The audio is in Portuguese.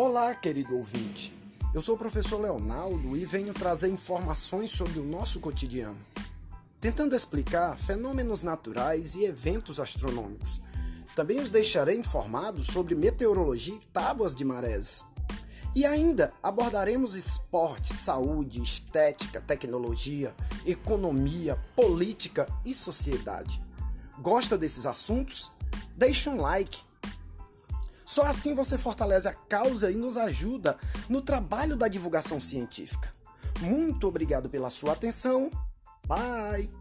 Olá, querido ouvinte. Eu sou o professor Leonardo e venho trazer informações sobre o nosso cotidiano, tentando explicar fenômenos naturais e eventos astronômicos. Também os deixarei informados sobre meteorologia e tábuas de marés. E ainda abordaremos esporte, saúde, estética, tecnologia, economia, política e sociedade. Gosta desses assuntos? Deixe um like só assim você fortalece a causa e nos ajuda no trabalho da divulgação científica. Muito obrigado pela sua atenção. Bye!